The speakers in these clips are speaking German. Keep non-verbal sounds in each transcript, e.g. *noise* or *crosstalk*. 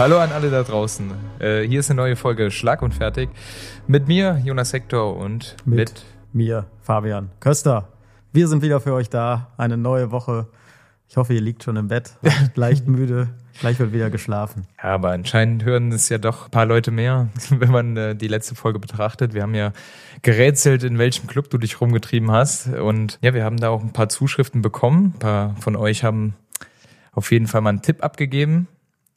Hallo an alle da draußen. Äh, hier ist eine neue Folge Schlag und Fertig. Mit mir, Jonas Hector und Mit, mit, mir, Fabian Köster. Wir sind wieder für euch da. Eine neue Woche. Ich hoffe, ihr liegt schon im Bett, *laughs* leicht, leicht müde. Gleich wird wieder geschlafen. Ja, aber anscheinend hören es ja doch ein paar Leute mehr, *laughs* wenn man äh, die letzte Folge betrachtet. Wir haben ja gerätselt, in welchem Club du dich rumgetrieben hast. Und ja, wir haben da auch ein paar Zuschriften bekommen. Ein paar von euch haben auf jeden Fall mal einen Tipp abgegeben.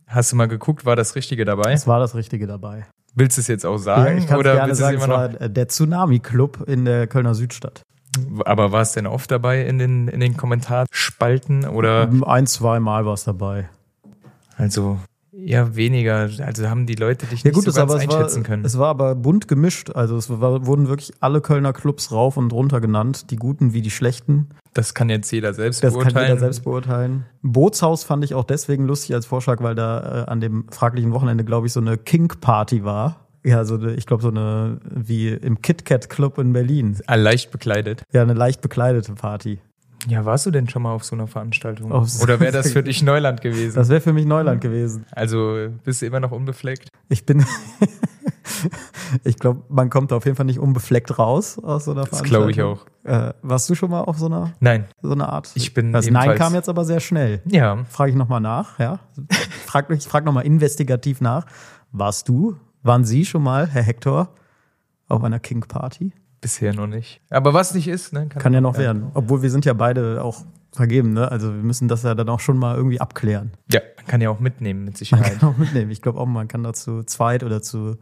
Hast du mal geguckt, war das Richtige dabei? Es war das Richtige dabei. Willst du es jetzt auch Ja, sagen? ich kann oder gerne willst sagen, es immer war noch? äh, der Tsunami-Club in der Kölner Südstadt. Aber war es denn oft dabei in den, in den Kommentarspalten oder? Ein, zwei Mal war es dabei. Also eher weniger. Also haben die Leute dich Ja nicht gut, so es, ganz aber es, war, einschätzen können. es war aber bunt gemischt. Also es war, wurden wirklich alle Kölner Clubs rauf und runter genannt. Die guten wie die schlechten. Das kann jetzt jeder selbst Das kann beurteilen. jeder selbst beurteilen. Bootshaus fand ich auch deswegen lustig als Vorschlag, weil da äh, an dem fraglichen Wochenende, glaube ich, so eine King-Party war. Ja, so eine, ich glaube, so eine, wie im KitKat Club in Berlin. Ah, leicht bekleidet. Ja, eine leicht bekleidete Party. Ja, warst du denn schon mal auf so einer Veranstaltung? Auf so- Oder wäre das für dich Neuland gewesen? Das wäre für mich Neuland gewesen. also bist du immer noch unbefleckt? Ich bin, *laughs* ich glaube, man kommt auf jeden Fall nicht unbefleckt raus aus so einer Das glaube ich auch. Äh, warst du schon mal auf so einer, Nein. so einer Art? Ich bin Das Nein kam jetzt aber sehr schnell. Ja, Frage ich nochmal nach, ja. Frag, ich frage nochmal investigativ nach. Warst du, waren Sie schon mal, Herr Hector, auf einer King Party? Bisher noch nicht. Aber was nicht ist, ne? Kann ja noch werden. Obwohl wir sind ja beide auch vergeben, ne? Also wir müssen das ja dann auch schon mal irgendwie abklären. Ja, man kann ja auch mitnehmen mit Man Sicherheit. kann auch mitnehmen. Ich glaube auch, man kann dazu zweit oder zu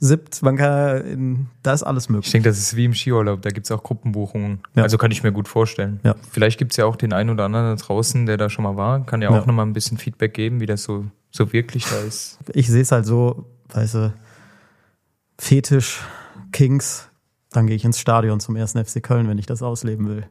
siebt, man kann, in, da ist alles Ich möglich. denke, das ist wie im Skiurlaub, da gibt's auch Gruppenbuchungen. Ja. Also kann ich mir gut vorstellen. Ja. Vielleicht gibt's ja auch den einen oder anderen da draußen, der da schon mal war. Kann ja auch Ja. noch mal ein bisschen Feedback geben, wie das so, so wirklich da ist. Ich sehe es halt so, weißt du, Fetisch, Kings, dann gehe ich ins Stadion zum ersten FC Köln, wenn ich das ausleben will.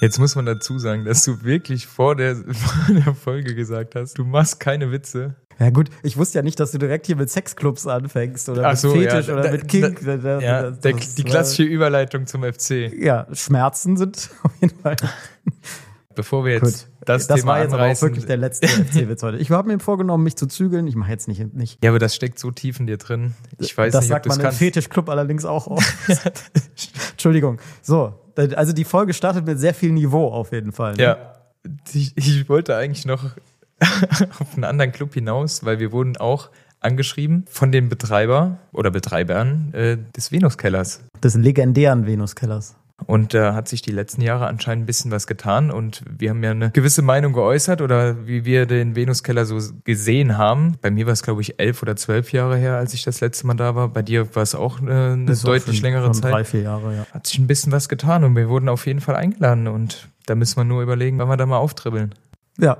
Jetzt muss man dazu sagen, dass du wirklich vor der, *laughs* vor der Folge gesagt hast, du machst keine Witze. Ja gut, ich wusste ja nicht, dass du direkt hier mit Sexclubs anfängst oder Ach mit so, Fetisch ja, oder da- mit King. da- Da- Ja, der, die klassische Überleitung zum FC. Ja, Schmerzen sind *laughs* auf jeden Fall Bevor wir gut. jetzt das, das Thema war jetzt aber auch wirklich der letzte *laughs* FC-Witz heute. Ich habe mir vorgenommen, mich zu zügeln. Ich mache jetzt nicht, nicht. ja, aber das steckt so tief in dir drin. Ich weiß das nicht, ob sagt es man im kannst. Fetischclub allerdings auch oft. *laughs* Entschuldigung. So, also die Folge startet mit sehr viel Niveau auf jeden Fall. ne? Ja, ich, ich wollte eigentlich noch *laughs* auf einen anderen Club hinaus, weil wir wurden auch angeschrieben von dem Betreiber oder Betreibern äh, des Venuskellers. Des legendären Venuskellers. Und da hat sich die letzten Jahre anscheinend ein bisschen was getan und wir haben ja eine gewisse Meinung geäußert oder wie wir den Venuskeller so gesehen haben. Bei mir war es, glaube ich, elf oder zwölf Jahre her, als ich das letzte Mal da war. Bei dir war es auch äh, eine auch deutlich schon- längere Zeit. Drei, vier Jahre, ja. Hat sich ein bisschen was getan und wir wurden auf jeden Fall eingeladen und da müssen wir nur überlegen, wann wir da mal auftribbeln. Ja.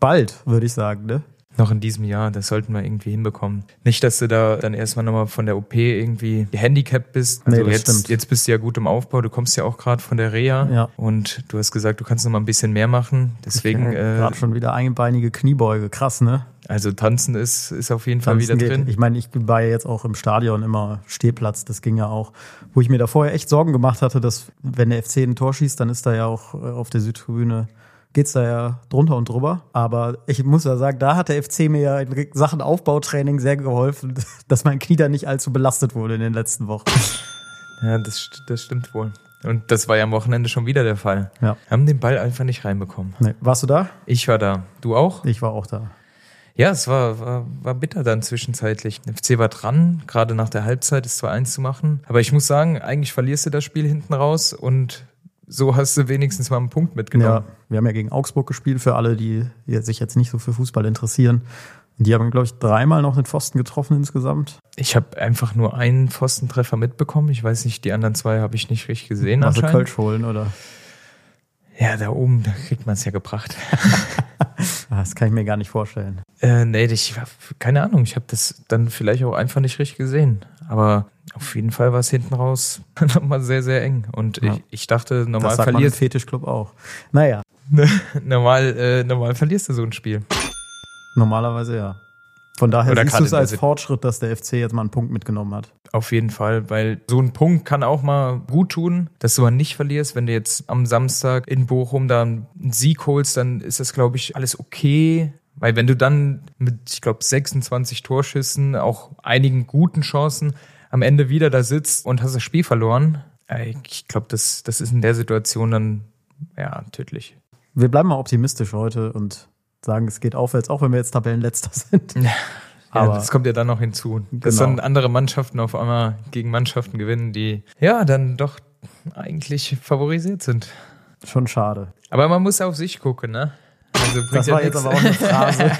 Bald, würde ich sagen, ne? Noch in diesem Jahr, das sollten wir irgendwie hinbekommen. Nicht, dass du da dann erstmal nochmal von der OP irgendwie gehandicapt bist. Nee, Also das jetzt, stimmt. jetzt bist du ja gut im Aufbau, du kommst ja auch gerade von der Reha Ja. und du hast gesagt, du kannst noch mal ein bisschen mehr machen. Deswegen, äh, Gerade schon wieder einbeinige Kniebeuge. Krass, ne? also tanzen ist, ist auf jeden Fall Tanzen wieder geht. drin. Ich meine, ich war ja jetzt auch im Stadion immer Stehplatz, das ging ja auch. Wo ich mir da vorher echt Sorgen gemacht hatte, dass wenn der FC ein Tor schießt, dann ist da ja auch äh, auf der Südtribüne, geht's da ja drunter und drüber. Aber ich muss ja sagen, da hat der FC mir ja in Sachen Aufbautraining sehr geholfen, *laughs* dass mein Knie da nicht allzu belastet wurde in den letzten Wochen. Ja, das, das stimmt wohl. Und das war ja am Wochenende schon wieder der Fall. Ja. Haben den Ball einfach nicht reinbekommen. Nee. Warst du da? Ich war da. Du auch? Ich war auch da. Ja, es war, war, war bitter dann zwischenzeitlich. Der FC war dran, gerade nach der Halbzeit das 2-1 zu machen. Aber ich muss sagen, eigentlich verlierst du das Spiel hinten raus und so hast du wenigstens mal einen Punkt mitgenommen. Ja, wir haben ja gegen Augsburg gespielt, für alle, die sich jetzt nicht so für Fußball interessieren. Und die haben, glaube ich, dreimal noch den Pfosten getroffen insgesamt. Ich habe einfach nur einen Pfostentreffer mitbekommen. Ich weiß nicht, die anderen zwei habe ich nicht richtig gesehen. Also. Kölsch holen, oder? Ja, da oben, da kriegt man es ja gebracht. *laughs* Das kann ich mir gar nicht vorstellen. Äh, nee, ich keine Ahnung. Ich habe das dann vielleicht auch einfach nicht richtig gesehen. Aber auf jeden Fall war es hinten raus *laughs* nochmal sehr, sehr eng. Und Ja. ich, ich dachte, normal das sagt verlierst, Fetischclub auch. Naja, *laughs* normal, äh, normal verlierst du so ein Spiel. normalerweise ja. Von daher Oder siehst du es als Fortschritt, dass der FC jetzt mal einen Punkt mitgenommen hat. Auf jeden Fall, weil so ein Punkt kann auch mal gut tun, dass du mal nicht verlierst. Wenn du jetzt am Samstag in Bochum da einen Sieg holst, dann ist das, glaube ich, alles okay. Weil wenn du dann mit, ich glaube, 26 Torschüssen, auch einigen guten Chancen am Ende wieder da sitzt und hast das Spiel verloren, äh, ich glaube, das, das ist in der Situation dann ja tödlich. Wir bleiben mal optimistisch heute und sagen, es geht aufwärts, auch wenn wir jetzt Tabellenletzter *laughs* sind. Ja, aber das kommt ja dann noch hinzu. Dass genau. dann andere Mannschaften auf einmal gegen Mannschaften gewinnen, die ja dann doch eigentlich favorisiert sind. Schon schade. Aber man muss auf sich gucken, ne? Also das war jetzt aber auch eine *laughs* Phrase.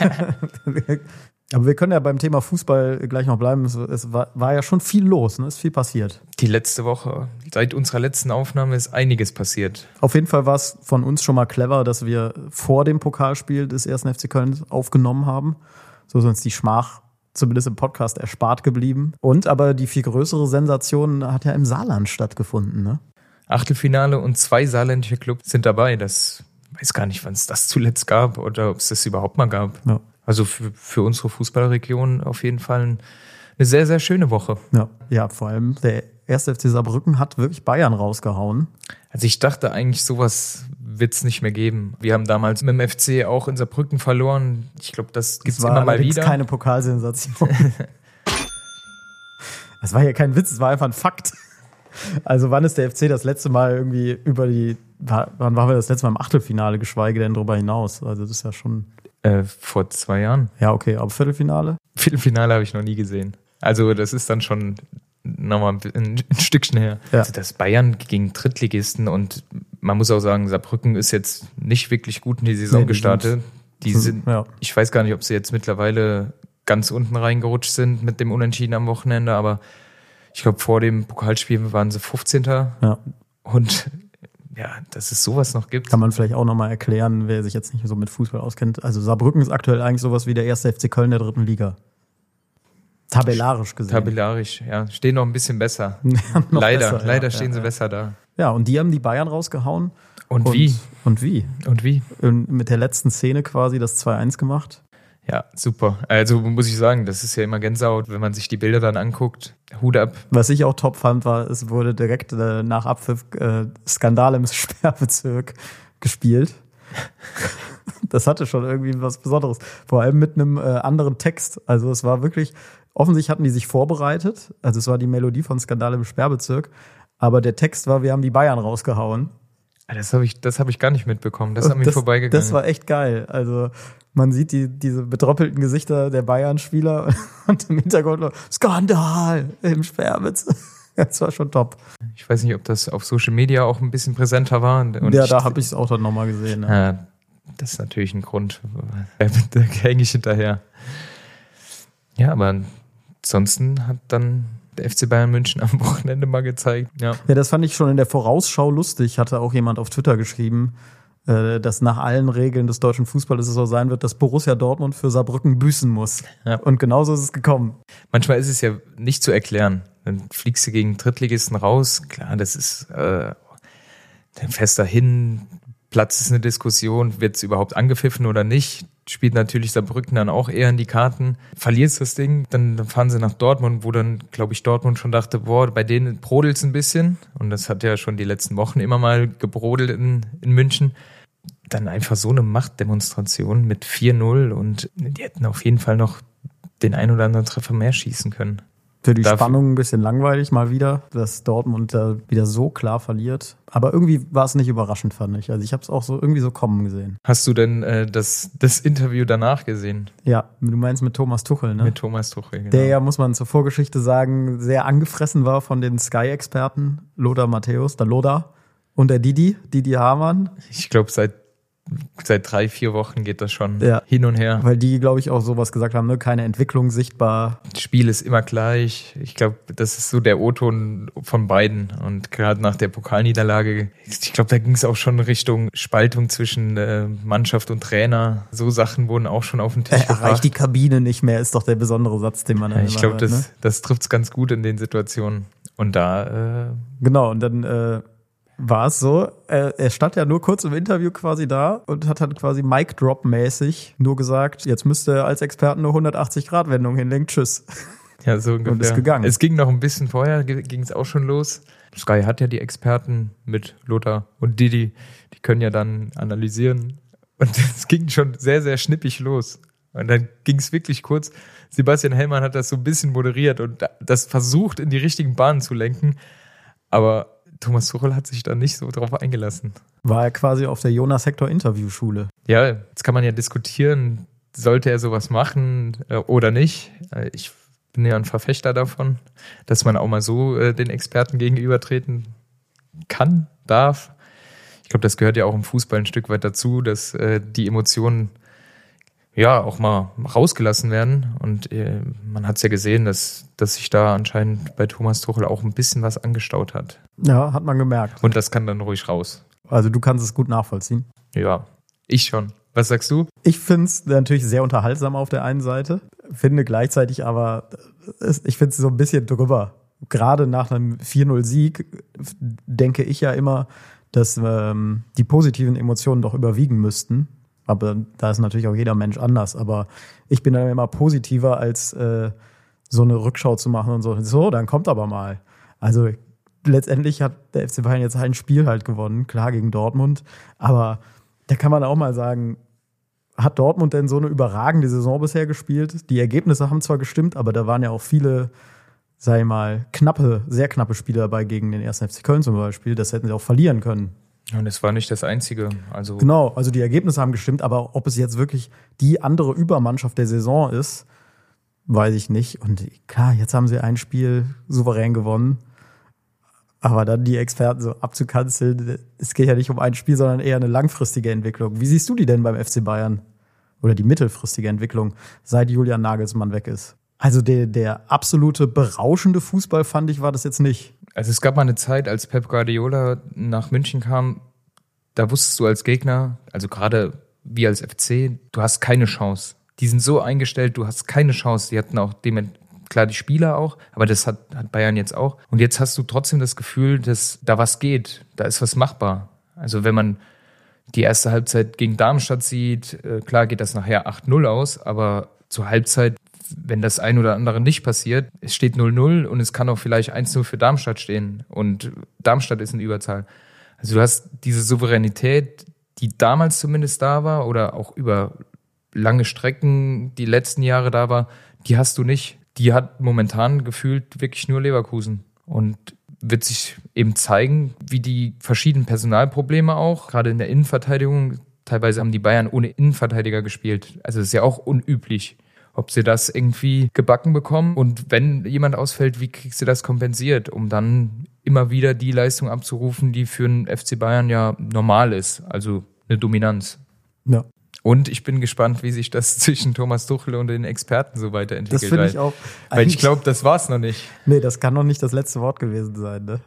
*laughs* aber wir können ja beim Thema Fußball gleich noch bleiben. Es, es war, war, ja schon viel los, ne? ist viel passiert. Die letzte Woche, seit unserer letzten Aufnahme ist einiges passiert. Auf jeden Fall war es von uns schon mal clever, dass wir vor dem Pokalspiel des ersten FC Köln aufgenommen haben. So ist uns die Schmach zumindest im Podcast erspart geblieben. Und aber die viel größere Sensation hat ja im Saarland stattgefunden. Ne? Achtelfinale und zwei saarländische Clubs sind dabei. Das weiß gar nicht, wann es das zuletzt gab oder ob es das überhaupt mal gab. Ja. Also für, für unsere Fußballregion auf jeden Fall eine sehr, sehr schöne Woche. Ja, ja vor allem der erste FC Saarbrücken hat wirklich Bayern rausgehauen. Also ich dachte eigentlich, sowas wird es nicht mehr geben. Wir haben damals mit dem FC auch in Saarbrücken verloren. Ich glaube, das gibt es immer mal wieder. Das keine Pokalsensation. *laughs* das war ja kein Witz, es war einfach ein Fakt. Also wann ist der FC das letzte Mal irgendwie über die, wann waren wir das letzte Mal im Achtelfinale, geschweige denn darüber hinaus? Also das ist ja schon... Äh, vor zwei Jahren. Ja, okay, aber Viertelfinale? Viertelfinale habe ich noch nie gesehen. Also das ist dann schon nochmal ein, ein, Stückchen her. Ja. Also das Bayern gegen Drittligisten und man muss auch sagen, Saarbrücken ist jetzt nicht wirklich gut in die Saison nee, die gestartet. Sind, die sind, ja. ich weiß gar nicht, ob sie jetzt mittlerweile ganz unten reingerutscht sind mit dem Unentschieden am Wochenende, aber ich glaube, vor dem Pokalspiel waren sie 15. Ja. Und ja, dass es sowas noch gibt. Kann man vielleicht auch nochmal erklären, wer sich jetzt nicht so mit Fußball auskennt. Also Saarbrücken ist aktuell eigentlich sowas wie der erste FC Köln der dritten Liga. Tabellarisch gesehen. Tabellarisch, ja. Stehen noch ein bisschen besser. *laughs* Ja, leider, besser, leider ja, stehen ja, sie besser da. Ja, und die haben die Bayern rausgehauen. Und, und wie? Und wie? Und wie? Und mit der letzten Szene quasi das 2-1 gemacht. Ja, super. Also muss ich sagen, das ist ja immer Gänsehaut, wenn man sich die Bilder dann anguckt. Hut ab. Was ich auch top fand, war, es wurde direkt äh, nach Abpfiff äh, Skandal im *laughs* Sperrbezirk gespielt. *laughs* das hatte schon irgendwie was Besonderes. Vor allem mit einem äh, anderen Text. Also es war wirklich, offensichtlich hatten die sich vorbereitet. Also es war die Melodie von Skandal im Sperrbezirk. Aber der Text war, wir haben die Bayern rausgehauen. Ah, das habe ich, das hab ich gar nicht mitbekommen. Das ist an mir vorbeigegangen. Das war echt geil. Also man sieht die, diese betroppelten Gesichter der Bayern-Spieler *laughs* und im Hintergrund Skandal im Sperrbitz. *laughs* Das war schon top. Ich weiß nicht, ob das auf Social Media auch ein bisschen präsenter war. Und ja, da habe ich es auch dann nochmal gesehen. Ja. ja. das ist natürlich ein Grund. *laughs* Da hänge ich hinterher. Ja, aber ansonsten hat dann der FC Bayern München am Wochenende mal gezeigt. Ja. ja, das fand ich schon in der Vorausschau lustig. Hatte auch jemand auf Twitter geschrieben, dass nach allen Regeln des deutschen Fußballs es so sein wird, dass Borussia Dortmund für Saarbrücken büßen muss. Ja. Und genauso ist es gekommen. Manchmal ist es ja nicht zu erklären. Dann fliegst du gegen Drittligisten raus. Klar, das ist äh, dann fährst dahin, Platz ist eine Diskussion, wird es überhaupt angepfiffen oder nicht spielt natürlich Saarbrücken dann auch eher in die Karten. Verlierst das Ding, dann fahren sie nach Dortmund, wo dann, glaube ich, Dortmund schon dachte, boah, bei denen brodelt es ein bisschen. Und das hat ja schon die letzten Wochen immer mal gebrodelt in, in München. Dann einfach so eine Machtdemonstration mit 4-0 und die hätten auf jeden Fall noch den ein oder anderen Treffer mehr schießen können. Für die Dafür. Spannung ein bisschen langweilig mal wieder, dass Dortmund da wieder so klar verliert. Aber irgendwie war es nicht überraschend, fand ich. Also ich habe es auch so irgendwie so kommen gesehen. Hast du denn äh, das, das Interview danach gesehen? Ja, du meinst mit Thomas Tuchel, ne? Mit Thomas Tuchel, genau. Der ja, muss man zur Vorgeschichte sagen, sehr angefressen war von den Sky-Experten, Loda Matthäus, der Loda und der Didi, Didi Hamann. Ich glaube, seit seit drei, vier Wochen geht das schon ja. hin und her. Weil die, glaube ich, auch sowas gesagt haben, ne? keine Entwicklung sichtbar. Das Spiel ist immer gleich. Ich glaube, das ist so der O-Ton von beiden. Und gerade nach der Pokalniederlage, ich glaube, da ging es auch schon Richtung Spaltung zwischen äh, Mannschaft und Trainer. So Sachen wurden auch schon auf den Tisch er gebracht. Erreicht die Kabine nicht mehr, ist doch der besondere Satz, den man ja, Ich glaube, das, ne? das trifft es ganz gut in den Situationen. Und da. Äh, genau, und dann. War es so, er, stand ja nur kurz im Interview quasi da und hat dann quasi Mic-Drop-mäßig nur gesagt, jetzt müsste er als Experten eine 180-Grad-Wendung hinlegen, tschüss. Ja, so ungefähr. Und ist gegangen. Es ging noch ein bisschen vorher, ging es auch schon los. Sky hat ja die Experten mit Lothar und Didi, die können ja dann analysieren, Und *laughs* es ging schon sehr, sehr schnippig los. Und dann ging es wirklich kurz. Sebastian Hellmann hat das so ein bisschen moderiert und das versucht, in die richtigen Bahnen zu lenken. Aber Thomas Tuchel hat sich da nicht so drauf eingelassen. War er quasi auf der Jonas Hector Interviewschule? Ja, jetzt kann man ja diskutieren, sollte er sowas machen äh, oder nicht. Äh, ich bin ja ein Verfechter davon, dass man auch mal so äh, den Experten gegenübertreten kann, darf. Ich glaube, das gehört ja auch im Fußball ein Stück weit dazu, dass äh, die Emotionen ja auch mal rausgelassen werden. Und äh, man hat es ja gesehen, dass, dass sich da anscheinend bei Thomas Tuchel auch ein bisschen was angestaut hat. Ja, hat man gemerkt. Und das kann dann ruhig raus. Also du kannst es gut nachvollziehen. Ja, ich schon. Was sagst du? Ich finde es natürlich sehr unterhaltsam auf der einen Seite, finde gleichzeitig aber, ich finde es so ein bisschen drüber. Gerade nach einem 4-0-Sieg denke ich ja immer, dass ähm, die positiven Emotionen doch überwiegen müssten. Aber da ist natürlich auch jeder Mensch anders. Aber ich bin dann immer positiver, als äh, so eine Rückschau zu machen und so. So, dann kommt aber mal. Also letztendlich hat der FC Bayern jetzt ein Spiel halt gewonnen, klar gegen Dortmund. Aber da kann man auch mal sagen, hat Dortmund denn so eine überragende Saison bisher gespielt? Die Ergebnisse haben zwar gestimmt, aber da waren ja auch viele, ich mal, knappe, sehr knappe Spiele dabei gegen den 1. FC Köln zum Beispiel. Das hätten sie auch verlieren können. Und es war nicht das einzige. Also genau, also die Ergebnisse haben gestimmt, aber ob es jetzt wirklich die andere Übermannschaft der Saison ist, weiß ich nicht. Und klar, jetzt haben sie ein Spiel souverän gewonnen. Aber dann die Experten so abzukanzeln, es geht ja nicht um ein Spiel, sondern eher eine langfristige Entwicklung. Wie siehst du die denn beim FC Bayern? Oder die mittelfristige Entwicklung, seit Julian Nagelsmann weg ist? Also der, der absolute berauschende Fußball fand ich, war das jetzt nicht. Also es gab mal eine Zeit, als Pep Guardiola nach München kam, da wusstest du als Gegner, also gerade wie als FC, du hast keine Chance. Die sind so eingestellt, du hast keine Chance. Die hatten auch klar die Spieler auch, aber das hat, hat Bayern jetzt auch. Und jetzt hast du trotzdem das Gefühl, dass da was geht, da ist was machbar. Also wenn man die erste Halbzeit gegen Darmstadt sieht, äh, klar geht das nachher 8-0 aus, aber zur Halbzeit, wenn das ein oder andere nicht passiert, es steht 0-0 und es kann auch vielleicht 1-0 für Darmstadt stehen und Darmstadt ist in Überzahl. Also du hast diese Souveränität, die damals zumindest da war oder auch über lange Strecken die letzten Jahre da war, die hast du nicht die hat momentan gefühlt wirklich nur Leverkusen. Und wird sich eben zeigen, wie die verschiedenen Personalprobleme auch, gerade in der Innenverteidigung, teilweise haben die Bayern ohne Innenverteidiger gespielt. Also das ist ja auch unüblich. Ob sie das irgendwie gebacken bekommen und wenn jemand ausfällt, wie kriegst du das kompensiert, um dann immer wieder die Leistung abzurufen, die für einen FC Bayern ja normal ist, also eine Dominanz. Ja. Und ich bin gespannt, wie sich das *laughs* zwischen Thomas Tuchel und den Experten so weiterentwickelt. Das finde ich auch. Weil ich glaube, das war's noch nicht. Nee, das kann noch nicht das letzte Wort gewesen sein. Ne?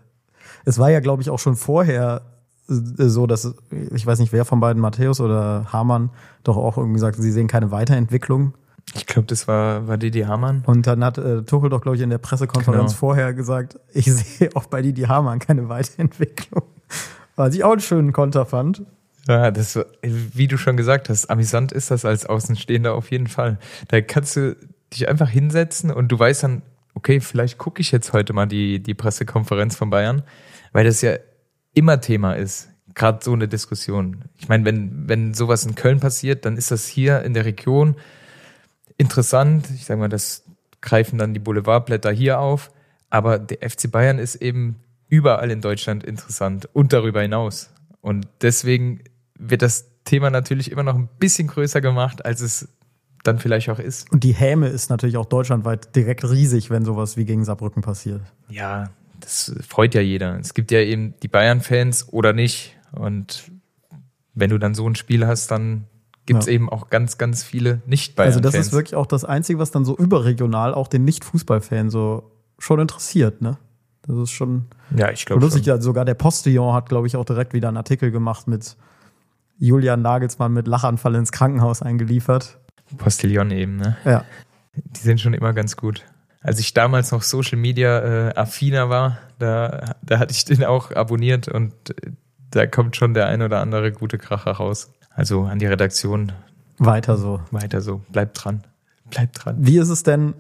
Es war ja, glaube ich, auch schon vorher äh, so, dass ich weiß nicht, wer von beiden, Matthäus oder Hamann, doch auch irgendwie gesagt, sie sehen keine Weiterentwicklung. Ich glaube, das war, war Didi Hamann. Und dann hat äh, Tuchel doch, glaube ich, in der Pressekonferenz genau. vorher gesagt, *laughs* ich sehe auch bei Didi Hamann keine Weiterentwicklung. Was ich auch einen schönen Konter fand. Ja, das, wie du schon gesagt hast, amüsant ist das als Außenstehender auf jeden Fall. Da kannst du dich einfach hinsetzen und du weißt dann, okay, vielleicht gucke ich jetzt heute mal die, die Pressekonferenz von Bayern, weil das ja immer Thema ist. Gerade so eine Diskussion. Ich meine, wenn, wenn sowas in Köln passiert, dann ist das hier in der Region interessant. Ich sage mal, das greifen dann die Boulevardblätter hier auf. Aber der FC Bayern ist eben überall in Deutschland interessant und darüber hinaus. Und deswegen wird das Thema natürlich immer noch ein bisschen größer gemacht, als es dann vielleicht auch ist. Und die Häme ist natürlich auch deutschlandweit direkt riesig, wenn sowas wie gegen Saarbrücken passiert. Ja, das freut ja jeder. Es gibt ja eben die Bayern-Fans oder nicht. Und wenn du dann so ein Spiel hast, dann gibt es ja. eben auch ganz, ganz viele Nicht-Bayern-Fans. Also das ist wirklich auch das Einzige, was dann so überregional auch den Nicht-Fußball-Fan so schon interessiert, ne? Das ist schon ja, ich glaube lustig. Ja, sogar der Postillon hat, glaube ich, auch direkt wieder einen Artikel gemacht mit Julian Nagelsmann mit Lachanfall ins Krankenhaus eingeliefert. Postillon eben, ne? Ja. Die sind schon immer ganz gut. Als ich damals noch Social Media äh, affiner war, da, da hatte ich den auch abonniert und äh, da kommt schon der ein oder andere gute Kracher raus. Also an die Redaktion. Weiter so. Weiter so. Bleibt dran. Bleibt dran. Wie ist es denn,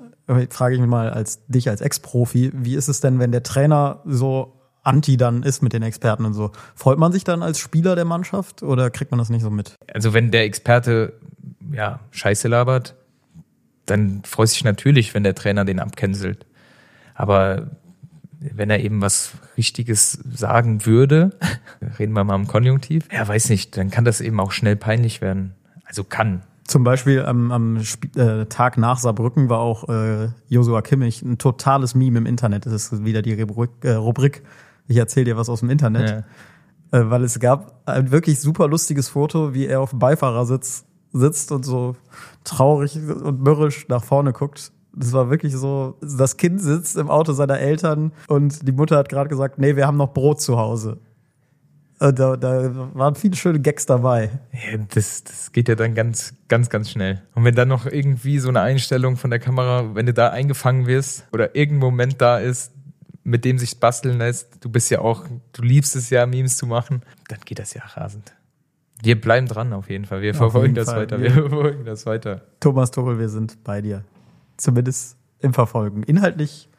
frage ich mich mal als dich als Ex-Profi, wie ist es denn, wenn der Trainer so anti dann ist mit den Experten und so. Freut man sich dann als Spieler der Mannschaft oder kriegt man das nicht so mit? Also wenn der Experte ja Scheiße labert, dann freust du dich natürlich, wenn der Trainer den abcancelt. Aber wenn er eben was Richtiges sagen würde, *laughs* reden wir mal im Konjunktiv, ja, weiß nicht, dann kann das eben auch schnell peinlich werden. Also kann. Zum Beispiel am, am Sp äh, Tag nach Saarbrücken war auch äh, Josua Kimmich ein totales Meme im Internet. Das ist wieder die Rubrik, äh, Rubrik ich erzähle dir was aus dem Internet. Ja. Äh, weil es gab ein wirklich super lustiges Foto, wie er auf dem Beifahrersitz sitzt und so traurig und mürrisch nach vorne guckt. Das war wirklich so, das Kind sitzt im Auto seiner Eltern und die Mutter hat gerade gesagt, nee, wir haben noch Brot zu Hause. Äh, da, da waren viele schöne Gags dabei. Ja, das, das geht ja dann ganz, ganz, ganz schnell. Und wenn dann noch irgendwie so eine Einstellung von der Kamera, wenn du da eingefangen wirst oder irgendein Moment da ist, mit dem sich basteln lässt, du bist ja auch, du liebst es ja, Memes zu machen, dann geht das ja rasend. Wir bleiben dran auf jeden Fall. Wir auf verfolgen das Fall. weiter. Wir, wir *laughs* verfolgen das weiter. Thomas Tuchel, wir sind bei dir. Zumindest im Verfolgen. Inhaltlich.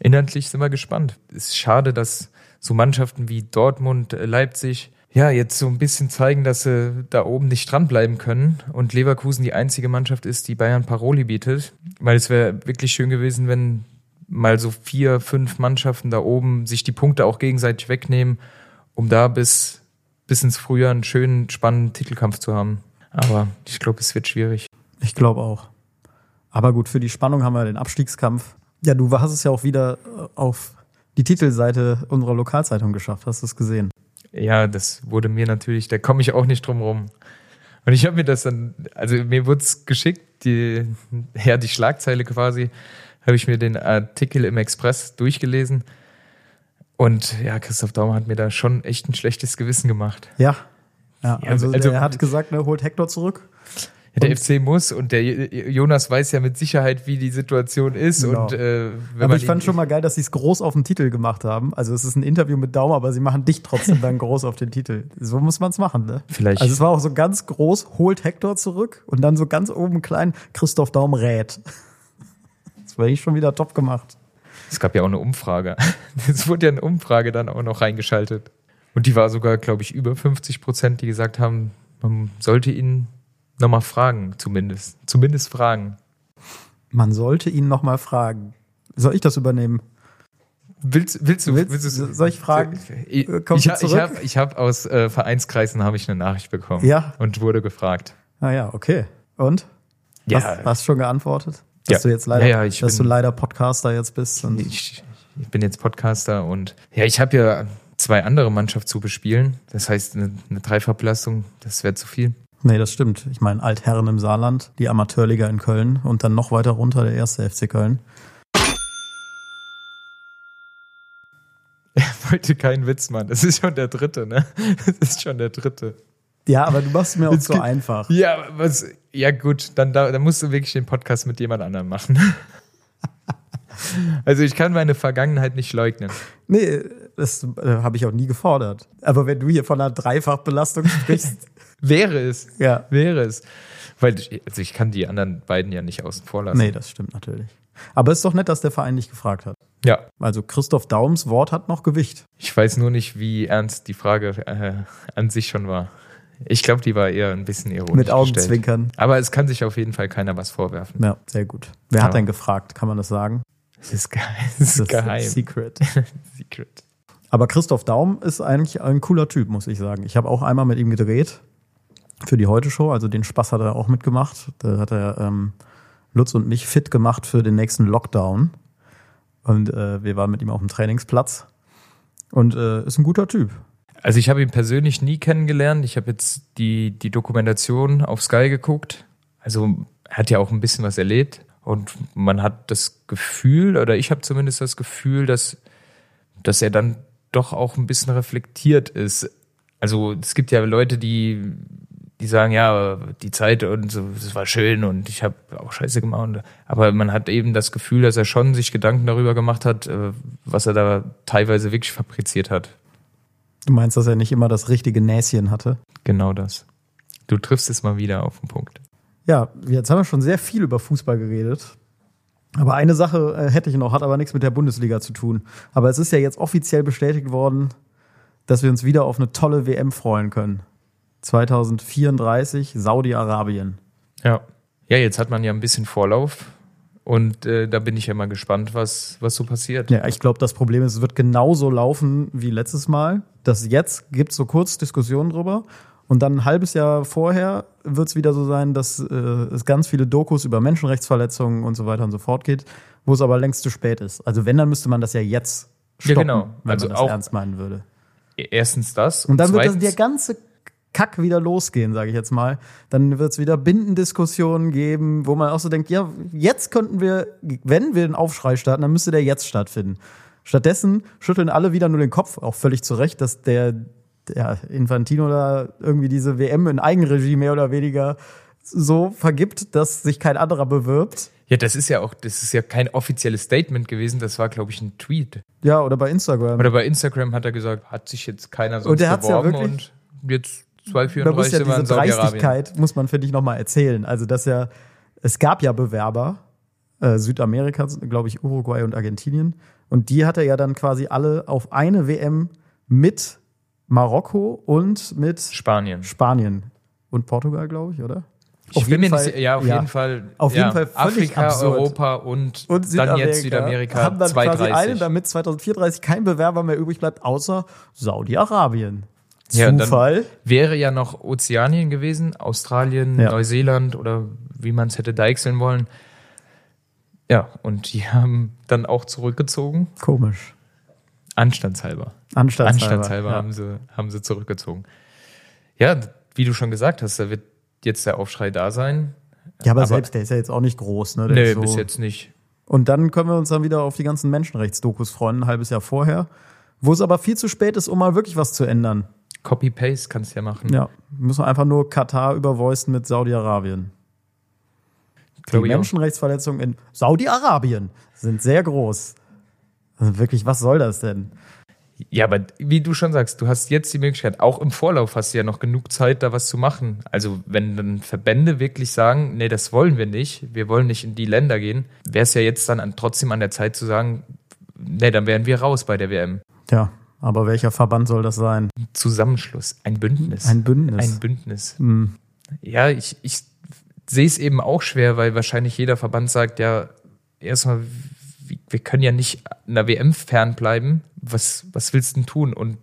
Inhaltlich sind wir gespannt. Es ist schade, dass so Mannschaften wie Dortmund, äh, Leipzig, ja, jetzt so ein bisschen zeigen, dass sie da oben nicht dranbleiben können und Leverkusen die einzige Mannschaft ist, die Bayern Paroli bietet. Weil es wäre wirklich schön gewesen, wenn mal so vier, fünf Mannschaften da oben sich die Punkte auch gegenseitig wegnehmen, um da bis, bis ins Frühjahr einen schönen, spannenden Titelkampf zu haben. Aber ich glaube, es wird schwierig. Ich glaube auch. Aber gut, für die Spannung haben wir den Abstiegskampf. Ja, du hast es ja auch wieder äh, auf die Titelseite unserer Lokalzeitung geschafft. Hast du es gesehen? Ja, das wurde mir natürlich, da komme ich auch nicht drum rum. Und ich habe mir das dann, also mir wurde es geschickt, die, *laughs* ja, die Schlagzeile quasi, habe ich mir den Artikel im Express durchgelesen. Und ja, Christoph Daum hat mir da schon echt ein schlechtes Gewissen gemacht. Ja. Ja, also, also er hat gesagt, ne, holt Hector zurück. Der FC muss und der Jonas weiß ja mit Sicherheit, wie die Situation ist. Genau. Und, äh, aber ich fand schon mal geil, dass sie es groß auf den Titel gemacht haben. Also es ist ein Interview mit Daum, aber sie machen dich trotzdem dann groß auf den Titel. So muss man es machen, ne? Vielleicht. Also es war auch so ganz groß, holt Hector zurück und dann so ganz oben klein, Christoph Daum rät. Das war ich schon wieder top gemacht. Es gab ja auch eine Umfrage. *laughs* Es wurde ja eine Umfrage dann auch noch reingeschaltet. Und die war sogar, glaube ich, über 50 Prozent, die gesagt haben, man sollte ihn nochmal fragen, zumindest. Zumindest fragen. Man sollte ihn nochmal fragen. Soll ich das übernehmen? Willst, willst du, willst, willst du, soll ich fragen? Ich, ich, ich habe ich hab aus äh, Vereinskreisen habe ich eine Nachricht bekommen. Ja. Und wurde gefragt. Ah ja, okay. Und? Ja. Hast, hast schon geantwortet? Dass ja. du jetzt leider, ja, ja, dass bin, du leider Podcaster jetzt bist. Ich, ich, bin jetzt Podcaster und ja, ich habe ja zwei andere Mannschaften zu bespielen. Das heißt, eine, eine Dreifachbelastung, das wäre zu viel. Nee, das stimmt. Ich meine, Altherren im Saarland, die Amateurliga in Köln und dann noch weiter runter der erste FC Köln. Er wollte keinen Witz machen. Das ist schon der dritte, ne? Das ist schon der dritte. Ja, aber du machst es mir auch so einfach. Ja, was, ja gut, dann, da, dann musst du wirklich den Podcast mit jemand anderem machen. *laughs* also ich kann meine Vergangenheit nicht leugnen. Nee, das äh, habe ich auch nie gefordert. Aber wenn du hier von einer Dreifachbelastung sprichst. *laughs* wäre es. Ja. Wäre es. Weil also ich kann die anderen beiden ja nicht außen vor lassen. Nee, das stimmt natürlich. Aber es ist doch nett, dass der Verein dich gefragt hat. Ja. Also Christoph Daums Wort hat noch Gewicht. Ich weiß nur nicht, wie ernst die Frage äh, an sich schon war. Ich glaube, die war eher ein bisschen ironisch. Mit Augenzwinkern. Aber es kann sich auf jeden Fall keiner was vorwerfen. Ja, sehr gut. Wer ja. hat denn gefragt? Kann man das sagen? Es ist geheim. *laughs* Es ist geheim. Secret. *laughs* Secret. Aber Christoph Daum ist eigentlich ein cooler Typ, muss ich sagen. Ich habe auch einmal mit ihm gedreht für die Heute-Show. Also den Spaß hat er auch mitgemacht. Da hat er ähm, Lutz und mich fit gemacht für den nächsten Lockdown. Und äh, wir waren mit ihm auf dem Trainingsplatz. Und äh, ist ein guter Typ. Also ich habe ihn persönlich nie kennengelernt. Ich habe jetzt die, die Dokumentation auf Sky geguckt. Also er hat ja auch ein bisschen was erlebt. Und man hat das Gefühl, oder ich habe zumindest das Gefühl, dass, dass er dann doch auch ein bisschen reflektiert ist. Also es gibt ja Leute, die, die sagen, ja, die Zeit und so, das war schön und ich habe auch Scheiße gemacht. Aber man hat eben das Gefühl, dass er schon sich Gedanken darüber gemacht hat, äh, was er da teilweise wirklich fabriziert hat. Du meinst, dass er nicht immer das richtige Näschen hatte? Genau das. Du triffst es mal wieder auf den Punkt. Ja, jetzt haben wir schon sehr viel über Fußball geredet. Aber eine Sache äh, hätte ich noch, hat aber nichts mit der Bundesliga zu tun. Aber es ist ja jetzt offiziell bestätigt worden, dass wir uns wieder auf eine tolle WM freuen können. 2034 Saudi-Arabien. Ja. Ja, jetzt hat man ja ein bisschen Vorlauf. Und äh, da bin ich ja mal gespannt, was, was so passiert. Ja, ich glaube, das Problem ist, es wird genauso laufen wie letztes Mal. Das jetzt gibt so kurz Diskussionen drüber. Und dann ein halbes Jahr vorher wird es wieder so sein, dass äh, es ganz viele Dokus über Menschenrechtsverletzungen und so weiter und so fort geht, wo es aber längst zu spät ist. Also wenn, dann müsste man das ja jetzt stoppen, Ja, genau. wenn Also man das auch- ernst meinen würde. Erstens das. Und dann wird das, der ganze Kack wieder losgehen, sage ich jetzt mal. Dann wird es wieder Bindendiskussionen geben, wo man auch so denkt, ja, jetzt könnten wir, wenn wir einen Aufschrei starten, dann müsste der jetzt stattfinden. Stattdessen schütteln alle wieder nur den Kopf, auch völlig zu Recht, dass der, der Infantino da irgendwie diese WM in Eigenregie mehr oder weniger so vergibt, dass sich kein anderer bewirbt. Ja, das ist ja auch, das ist ja kein offizielles Statement gewesen, das war, glaube ich, ein Tweet. Ja, oder bei Instagram. Oder bei Instagram hat er gesagt, hat sich jetzt keiner sonst Und der hat's ja beworben wirklich- und jetzt da muss 234 ja diese. Dreistigkeit, muss man, finde ich, nochmal erzählen. Also, dass ja, es gab ja Bewerber, äh, Südamerika, glaube ich, Uruguay und Argentinien. Und die hat er ja dann quasi alle auf eine WM mit Marokko und mit Spanien. Spanien und Portugal, glaube ich, oder? Ich mir nicht sicher, ja, auf jeden Fall. Auf ja, jeden Fall Afrika, absurd. Europa und, Und Südamerika, dann jetzt Südamerika haben dann quasi 230. einen, damit 2034 kein Bewerber mehr übrig bleibt, außer Saudi-Arabien. Ja, Zufall. Wäre ja noch Ozeanien gewesen, Australien, Ja. Neuseeland oder wie man es hätte deichseln wollen. Ja, und die *laughs* haben dann auch zurückgezogen. Komisch. Anstandshalber. Anstandshalber. Anstandshalber ja. haben, sie, haben sie zurückgezogen. Ja, wie du schon gesagt hast, da wird jetzt der Aufschrei da sein. Ja, aber, Aber- selbst der ist ja jetzt auch nicht groß, ne? Der Nee, so bis jetzt nicht. Und dann können wir uns dann wieder auf die ganzen Menschenrechtsdokus freuen, ein halbes Jahr vorher, wo es aber viel zu spät ist, um mal wirklich was zu ändern. Copy-Paste kannst du ja machen. Ja, müssen wir einfach nur Katar übervoicen mit Saudi-Arabien. Die. Menschenrechtsverletzungen in Saudi-Arabien sind sehr groß. Also wirklich, was soll das denn? Ja, aber wie du schon sagst, du hast jetzt die Möglichkeit, auch im Vorlauf hast du ja noch genug Zeit, da was zu machen. Also wenn dann Verbände wirklich sagen, nee, das wollen wir nicht, wir wollen nicht in die Länder gehen, wäre es ja jetzt dann an, trotzdem an der Zeit zu sagen, nee, dann wären wir raus bei der WM. Ja, aber welcher Verband soll das sein? Zusammenschluss, ein Bündnis. Ein Bündnis. Ein Bündnis. Hm. Ja, ich, ich sehe es eben auch schwer, weil wahrscheinlich jeder Verband sagt, ja, erstmal, wir- wir können ja nicht einer WM fernbleiben. Was, was willst du denn tun? Und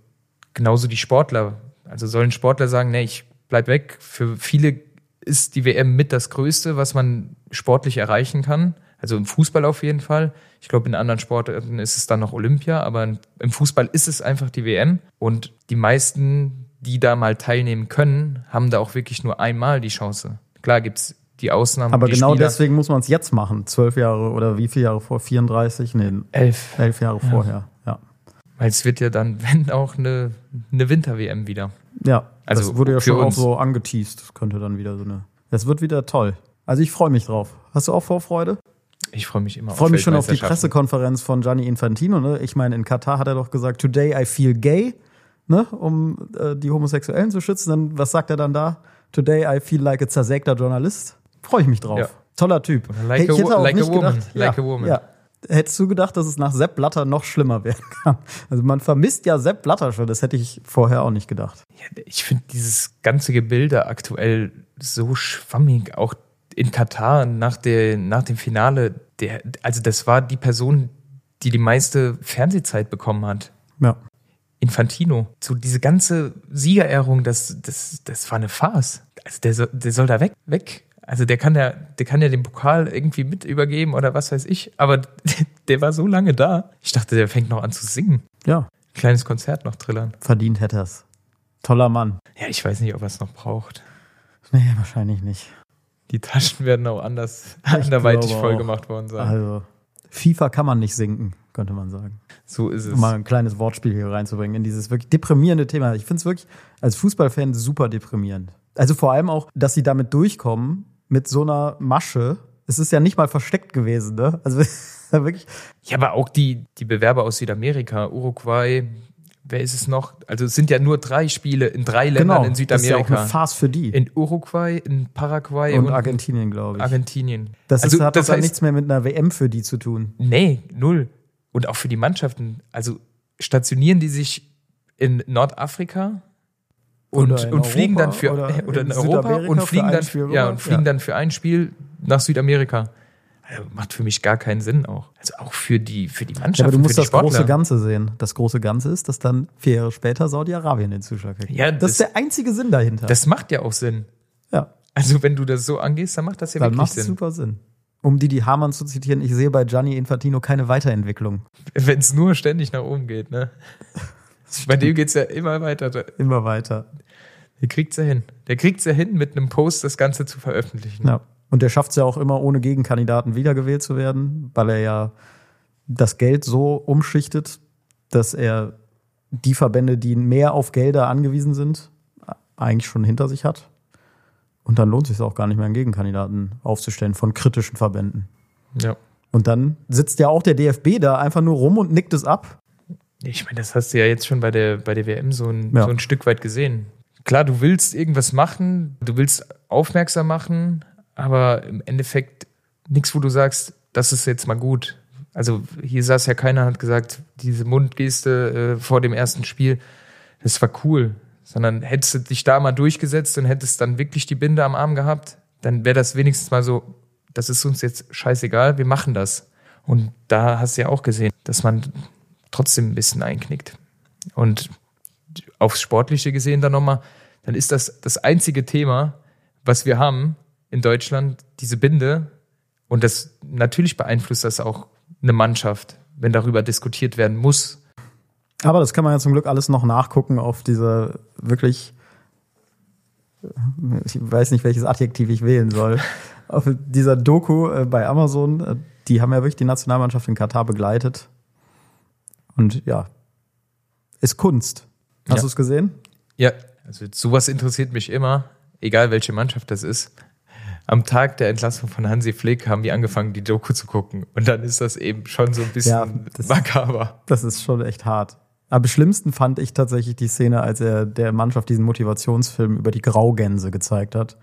genauso die Sportler. Also sollen Sportler sagen, nee, ich bleib weg. Für viele ist die WM mit das Größte, was man sportlich erreichen kann. Also im Fußball auf jeden Fall. Ich glaube, in anderen Sportarten ist es dann noch Olympia, aber im Fußball ist es einfach die WM. Und die meisten, die da mal teilnehmen können, haben da auch wirklich nur einmal die Chance. Klar gibt's die Ausnahmen. Aber die genau Spieler, deswegen muss man es jetzt machen. Zwölf Jahre oder wie viele Jahre vor? 34? Nee, Elf. elf Jahre vorher. Ja. Weil es wird ja dann, *laughs* wenn auch eine, eine Winter-WM wieder. Ja, Also das wurde ja schon auch so angeteased. Das könnte dann wieder so eine. Das wird wieder toll. Also ich freue mich drauf. Hast du auch Vorfreude? Ich freue mich immer Ich freue mich schon auf die. Pressekonferenz von Gianni Infantino. Ne? Ich meine, in Katar hat er doch gesagt, today I feel gay, ne? um äh, die Homosexuellen zu schützen. Dann, was sagt er dann da? Today I feel like a zersägter Journalist. Freue ich mich drauf. Ja. Toller Typ. Like a ich hätte auch like a nicht woman. gedacht, Like ja, a woman. Ja. Hättest du gedacht, dass es nach Sepp Blatter noch schlimmer werden kann? *laughs* Also man vermisst ja Sepp Blatter schon. Das hätte ich vorher auch nicht gedacht. Ja, ich finde dieses ganze Gebilde aktuell so schwammig. Auch in Katar nach, der, nach dem Finale. Der, also das war die Person, die die meiste Fernsehzeit bekommen hat. Ja. Infantino. So diese ganze Siegerehrung, das, das, das war eine Farce. Also der, soll- der soll da weg, weg. Also der kann ja, der kann ja den Pokal irgendwie mit übergeben oder was weiß ich. Aber *laughs* der war so lange da. Ich dachte, der fängt noch an zu singen. Ja, Kleines Konzert noch trillern. verdient hätte er's. Toller Mann. Ja, ich weiß nicht, ob er es noch braucht. Nee, wahrscheinlich nicht. Die Taschen *laughs* werden auch anders anderweitig voll gemacht worden sein. Also, FIFA kann man nicht sinken, könnte man sagen. so ist es. Um mal ein kleines Wortspiel hier reinzubringen in dieses wirklich deprimierende Thema. Ich finde es wirklich als Fußballfan super deprimierend. Also vor allem auch, dass sie damit durchkommen mit so einer Masche. Es ist ja nicht mal versteckt gewesen, ne? Also *laughs* wirklich, Ja, aber auch die, die Bewerber aus Südamerika, Uruguay, wer ist es noch? Also es sind ja nur drei Spiele in drei Ländern in Südamerika. Das ist ja auch eine Farce für die. In Uruguay, in Paraguay und, und Argentinien, glaube ich. Argentinien. Das, ist, also, hat das heißt, nichts mehr mit einer WM für die zu tun. Nee, null. Und auch für die Mannschaften. Also stationieren die sich in Nordafrika und, und Europa fliegen dann für oder, *laughs* oder in, in Europa und fliegen dann ja, und fliegen ja. dann für ein Spiel nach Südamerika. Also macht für mich gar keinen Sinn auch. Also auch für die, für die Mannschaft. Ja, aber du musst das Sportler. große Ganze sehen. Das große Ganze ist, dass dann vier Jahre später Saudi-Arabien den Zuschlag kriegt. Ja, das, das, ist der einzige Sinn dahinter. Das macht ja auch Sinn. Ja. Also wenn du das so angehst, dann macht das ja dann wirklich Sinn. Dann macht super Sinn. Um die die Hamann zu zitieren, ich sehe bei Gianni Infantino keine Weiterentwicklung. Wenn es nur ständig nach oben geht, ne? *laughs* bei dem geht's ja immer weiter. Immer weiter. Der kriegt's ja hin. Der kriegt's ja hin, mit einem Post das Ganze zu veröffentlichen. Ja. Und der schafft es ja auch immer, ohne Gegenkandidaten wiedergewählt zu werden, weil er ja das Geld so umschichtet, dass er die Verbände, die mehr auf Gelder angewiesen sind, eigentlich schon hinter sich hat. Und dann lohnt es sich auch gar nicht mehr, einen Gegenkandidaten aufzustellen von kritischen Verbänden. Ja. Und dann sitzt ja auch der DFB da einfach nur rum und nickt es ab. Ich meine, das hast du ja jetzt schon bei der, bei der WM so ein, ja. so ein Stück weit gesehen. Klar, du willst irgendwas machen, du willst aufmerksam machen, aber im Endeffekt nichts, wo du sagst, das ist jetzt mal gut. Also hier saß ja keiner, hat gesagt, diese Mundgeste äh, vor dem ersten Spiel, das war cool. Sondern hättest du dich da mal durchgesetzt und hättest dann wirklich die Binde am Arm gehabt, dann wäre das wenigstens mal so, das ist uns jetzt scheißegal, wir machen das. Und da hast du ja auch gesehen, dass man trotzdem ein bisschen einknickt. Und aufs Sportliche gesehen dann nochmal, dann ist das das einzige Thema, was wir haben, in Deutschland diese Binde. Und das natürlich beeinflusst das auch eine Mannschaft, wenn darüber diskutiert werden muss. Aber das kann man ja zum Glück alles noch nachgucken auf dieser wirklich, ich weiß nicht, welches Adjektiv ich wählen soll, *laughs* auf dieser Doku äh, bei Amazon. Äh, die haben ja wirklich die Nationalmannschaft in Katar begleitet. Und ja, ist Kunst. Hast ja. du es gesehen? Ja, also sowas interessiert mich immer, egal welche Mannschaft das ist am Tag der Entlassung von Hansi Flick haben wir angefangen, die Doku zu gucken. Und dann ist das eben schon so ein bisschen ja, das, makaber. Das ist schon echt hart. Aber schlimmsten fand ich tatsächlich die Szene, als er der Mannschaft diesen Motivationsfilm über die Graugänse gezeigt hat.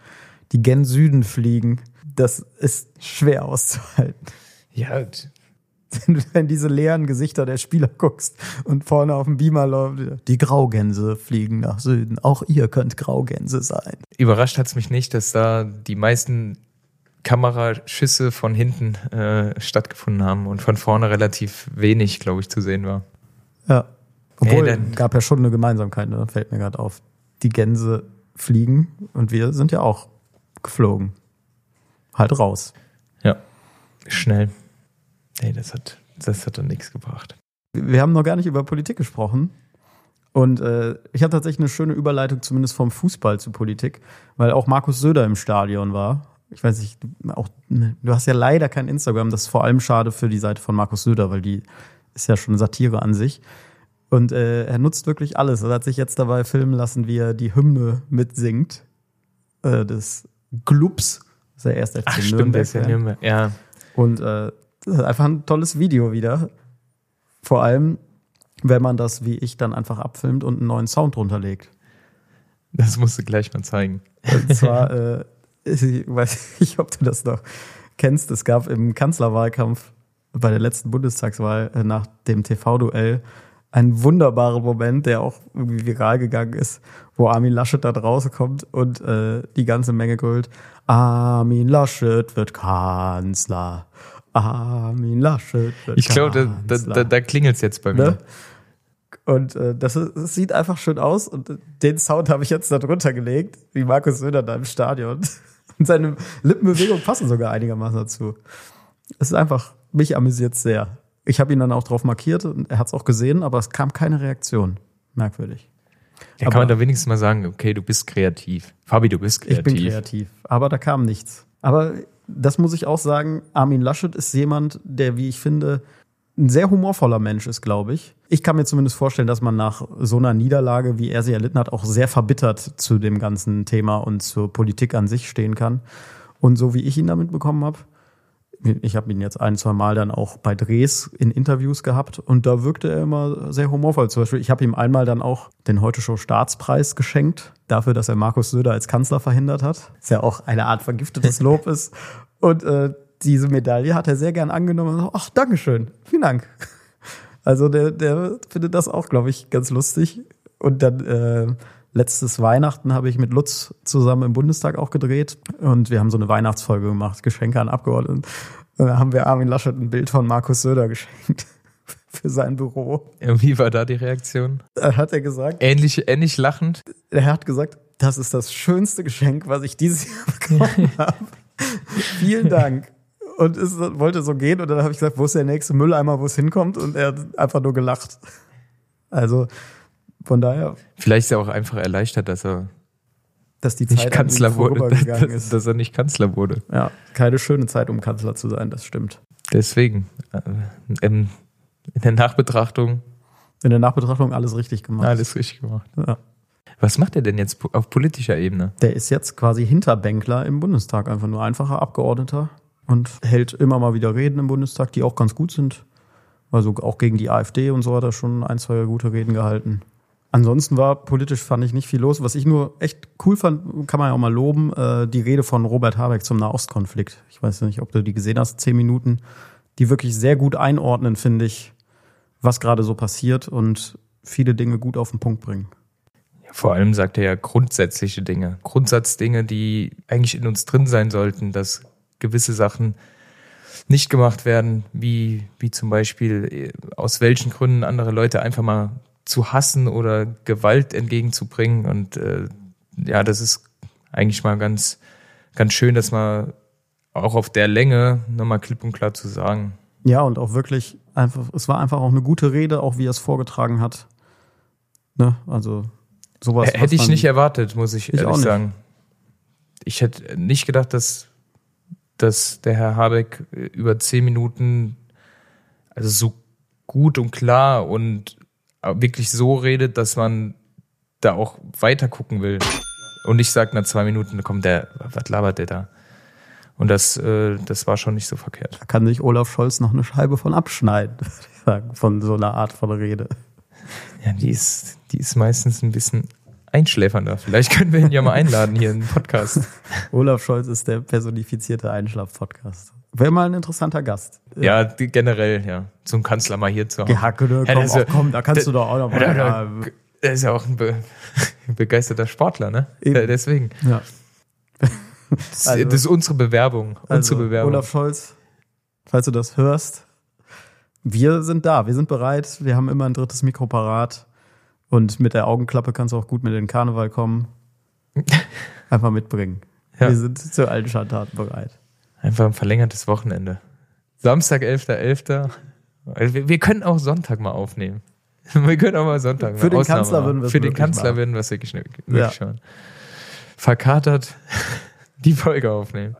Die Gen Süden fliegen. Das ist schwer auszuhalten. Ja, wenn du in diese leeren Gesichter der Spieler guckst und vorne auf dem Beamer läuft, die Graugänse fliegen nach Süden. Auch ihr könnt Graugänse sein. Überrascht hat's mich nicht, dass da die meisten Kameraschüsse von hinten äh, stattgefunden haben und von vorne relativ wenig, glaube ich, zu sehen war. Ja. Obwohl, hey, gab ja schon eine Gemeinsamkeit, ne? fällt mir gerade auf. Die Gänse fliegen und wir sind ja auch geflogen. Halt raus. Ja, schnell. Nee, das hat, das hat dann nichts gebracht. Wir haben noch gar nicht über Politik gesprochen. Und äh, ich habe tatsächlich eine schöne Überleitung, zumindest vom Fußball zu Politik, weil auch Markus Söder im Stadion war. Ich weiß nicht, auch, ne, du hast ja leider kein Instagram, das ist vor allem schade für die Seite von Markus Söder, weil die ist ja schon Satire an sich. Und äh, er nutzt wirklich alles. Er hat sich jetzt dabei filmen lassen, wie er die Hymne mitsingt. Äh, des Glubs. Das ist der erste FC Ach, stimmt, der ist ja. Und äh, einfach ein tolles Video wieder. Vor allem, wenn man das wie ich dann einfach abfilmt und einen neuen Sound drunter Das musst du gleich mal zeigen. Und zwar, äh, ich weiß nicht, ob du das noch kennst. Es gab im Kanzlerwahlkampf bei der letzten Bundestagswahl äh, nach dem TV-Duell einen wunderbaren Moment, der auch irgendwie viral gegangen ist, wo Armin Laschet da draußen kommt und äh, die ganze Menge grölt, Armin Laschet wird Kanzler. Armin Laschet. Ich glaube, da, da, da klingelt es jetzt bei mir. Ne? Und äh, das, ist, das, sieht einfach schön aus. Und den Sound habe ich jetzt da drunter gelegt, wie Markus Söder da im Stadion. *laughs* Und seine Lippenbewegungen passen sogar einigermaßen dazu. Es ist einfach, mich amüsiert sehr. Ich habe ihn dann auch drauf markiert und er hat es auch gesehen, aber es kam keine Reaktion. Merkwürdig. Ja, aber, kann man da wenigstens mal sagen, okay, du bist kreativ. Fabi, du bist kreativ. Ich bin kreativ, aber da kam nichts. Aber das muss ich auch sagen, Armin Laschet ist jemand, der, wie ich finde, ein sehr humorvoller Mensch ist, glaube ich. Ich kann mir zumindest vorstellen, dass man nach so einer Niederlage, wie er sie erlitten hat, auch sehr verbittert zu dem ganzen Thema und zur Politik an sich stehen kann. Und so wie ich ihn damit bekommen habe, Ich habe ihn jetzt ein, zwei Mal dann auch bei Drehs in Interviews gehabt und da wirkte er immer sehr humorvoll. Zum Beispiel, ich habe ihm einmal dann auch den Heute Show Staatspreis geschenkt, dafür, dass er Markus Söder als Kanzler verhindert hat. Was ja auch eine Art vergiftetes *laughs* Lob ist. Und äh, diese Medaille hat er sehr gern angenommen. Ach, Dankeschön, vielen Dank. Also der, der findet das auch, glaube ich, ganz lustig. Und dann äh, letztes Weihnachten habe ich mit Lutz zusammen im Bundestag auch gedreht und wir haben so eine Weihnachtsfolge gemacht, Geschenke an Abgeordneten. Und da haben wir Armin Laschet ein Bild von Markus Söder geschenkt *laughs* für sein Büro. Wie war da die Reaktion? Hat er gesagt. Ähnlich, ähnlich lachend? Er hat gesagt, das ist das schönste Geschenk, was ich dieses Jahr *laughs* bekommen *laughs* habe. Vielen Dank. Und es wollte so gehen und dann habe ich gesagt, wo ist der nächste Mülleimer, wo es hinkommt? Und er hat einfach nur gelacht. Also von daher. Vielleicht ist er auch einfach erleichtert, dass er dass die Zeit nicht Kanzler wurde, *laughs* dass, ist. dass er nicht Kanzler wurde. Ja, keine schöne Zeit, um Kanzler zu sein, das stimmt. Deswegen, äh, in der Nachbetrachtung. In der Nachbetrachtung alles richtig gemacht. Alles richtig gemacht. Ja. Was macht er denn jetzt auf politischer Ebene? Der ist jetzt quasi Hinterbänkler im Bundestag, einfach nur einfacher Abgeordneter und hält immer mal wieder Reden im Bundestag, die auch ganz gut sind. Also auch gegen die AfD und so hat er schon ein, zwei gute Reden gehalten. Ansonsten war politisch, fand ich, nicht viel los. Was ich nur echt cool fand, kann man ja auch mal loben, äh, die Rede von Robert Habeck zum Nahostkonflikt. Ich weiß nicht, ob du die gesehen hast, zehn Minuten, die wirklich sehr gut einordnen, finde ich, was gerade so passiert und viele Dinge gut auf den Punkt bringen. Vor allem sagt er ja grundsätzliche Dinge, Grundsatzdinge, die eigentlich in uns drin sein sollten, dass gewisse Sachen nicht gemacht werden, wie, wie zum Beispiel äh, aus welchen Gründen andere Leute einfach mal zu hassen oder Gewalt entgegenzubringen. Und äh, ja, das ist eigentlich mal ganz, ganz schön, das mal auch auf der Länge nochmal klipp und klar zu sagen. Ja, und auch wirklich einfach, es war einfach auch eine gute Rede, auch wie er es vorgetragen hat. Ne? Also sowas. Hätte ich nicht erwartet, muss ich, ich ehrlich sagen. Ich hätte nicht gedacht, dass, dass der Herr Habeck über zehn Minuten also so gut und klar und wirklich so redet, dass man da auch weiter gucken will. Und ich sag nach zwei Minuten, kommt der, was labert der da? Und das, äh, das war schon nicht so verkehrt. Da kann sich Olaf Scholz noch eine Scheibe von abschneiden, *laughs* von so einer Art von Rede. Ja, die ist, die ist meistens ein bisschen einschläfernder. Vielleicht können wir ihn ja mal einladen hier in den Podcast. *laughs* Olaf Scholz ist der personifizierte Einschlaf-Podcast. Wäre mal ein interessanter Gast. Ja, generell, ja. Zum Kanzler mal hier zu haben. Ja, komm, ja, auch, komm, da kannst du doch auch noch mal. *laughs* Ja, er ist ja auch ein, be *laughs* begeisterter Sportler, ne? Eben. Deswegen. Ja. *laughs* Das, also, das, ist unsere Bewerbung. Unsere also, Bewerbung. Olaf Scholz, falls du das hörst, wir sind da, wir sind bereit, wir haben immer ein drittes Mikro parat. Und mit der Augenklappe kannst du auch gut mit in den Karneval kommen. Einfach mitbringen. Ja. Wir sind zu allen Schandtaten bereit. Einfach ein verlängertes Wochenende. Samstag, 11.11. .11. Wir, wir können auch Sonntag mal aufnehmen. *laughs* Wir können auch mal Sonntag Für den Ausnahme Kanzler würden wir es Für den Kanzler würden wir es wirklich, wirklich ja. schauen. Verkatert *laughs* die Folge aufnehmen.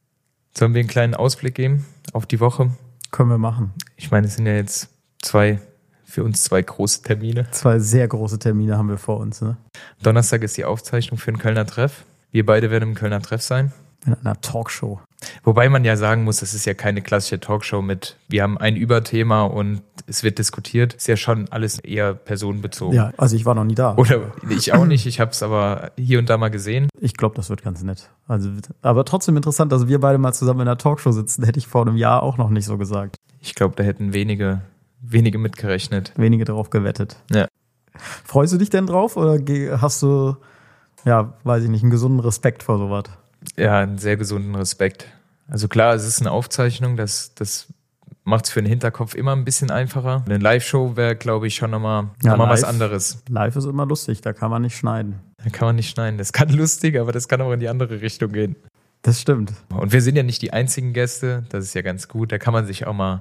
Sollen wir einen kleinen Ausblick geben auf die Woche? Können wir machen. Ich meine, es sind ja jetzt zwei, für uns zwei große Termine. Zwei sehr große Termine haben wir vor uns. Ne? Donnerstag ist die Aufzeichnung für den Kölner Treff. Wir beide werden im Kölner Treff sein. In einer Talkshow. Wobei man ja sagen muss, das ist ja keine klassische Talkshow mit, wir haben ein Überthema und es wird diskutiert. Ist ja schon alles eher personenbezogen. Ja, also ich war noch nie da. Oder ich auch nicht, ich habe es aber hier und da mal gesehen. Ich glaube, das wird ganz nett. Also, aber trotzdem interessant, dass wir beide mal zusammen in einer Talkshow sitzen, hätte ich vor einem Jahr auch noch nicht so gesagt. Ich glaube, da hätten wenige, wenige mitgerechnet. Wenige darauf gewettet. Ja. Freust du dich denn drauf oder hast du, ja, weiß ich nicht, einen gesunden Respekt vor sowas? Ja, einen sehr gesunden Respekt. Also klar, es ist eine Aufzeichnung, das, das macht es für den Hinterkopf immer ein bisschen einfacher. Eine Live-Show wäre, glaube ich, schon nochmal ja, noch was anderes. Live ist immer lustig, da kann man nicht schneiden. Da kann man nicht schneiden. Das kann *laughs* lustig, aber das kann auch in die andere Richtung gehen. Das stimmt. Und wir sind ja nicht die einzigen Gäste, das ist ja ganz gut. Da kann man sich auch mal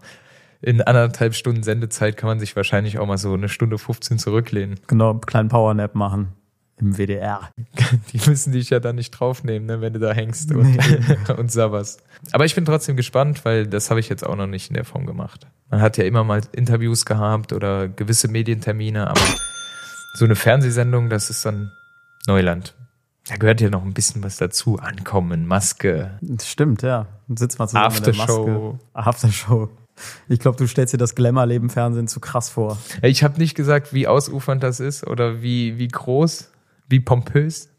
in anderthalb Stunden Sendezeit kann man sich wahrscheinlich auch mal so eine Stunde 15 zurücklehnen. Genau, einen kleinen Powernap machen im WDR. *laughs* Die müssen dich ja dann nicht draufnehmen, ne, wenn du da hängst und, nee. *laughs* und sabberst. Aber ich bin trotzdem gespannt, weil das habe ich jetzt auch noch nicht in der Form gemacht. Man hat ja immer mal Interviews gehabt oder gewisse Medientermine, aber so eine Fernsehsendung, das ist dann Neuland. Da gehört ja noch ein bisschen was dazu. Ankommen, Maske. Stimmt, ja. Sitzt mal zusammen Aftershow. mit der Maske. Aftershow. Ich glaube, du stellst dir das Glamour-Leben Fernsehen zu krass vor. Ich habe nicht gesagt, wie ausufernd das ist oder wie, wie groß, wie pompös,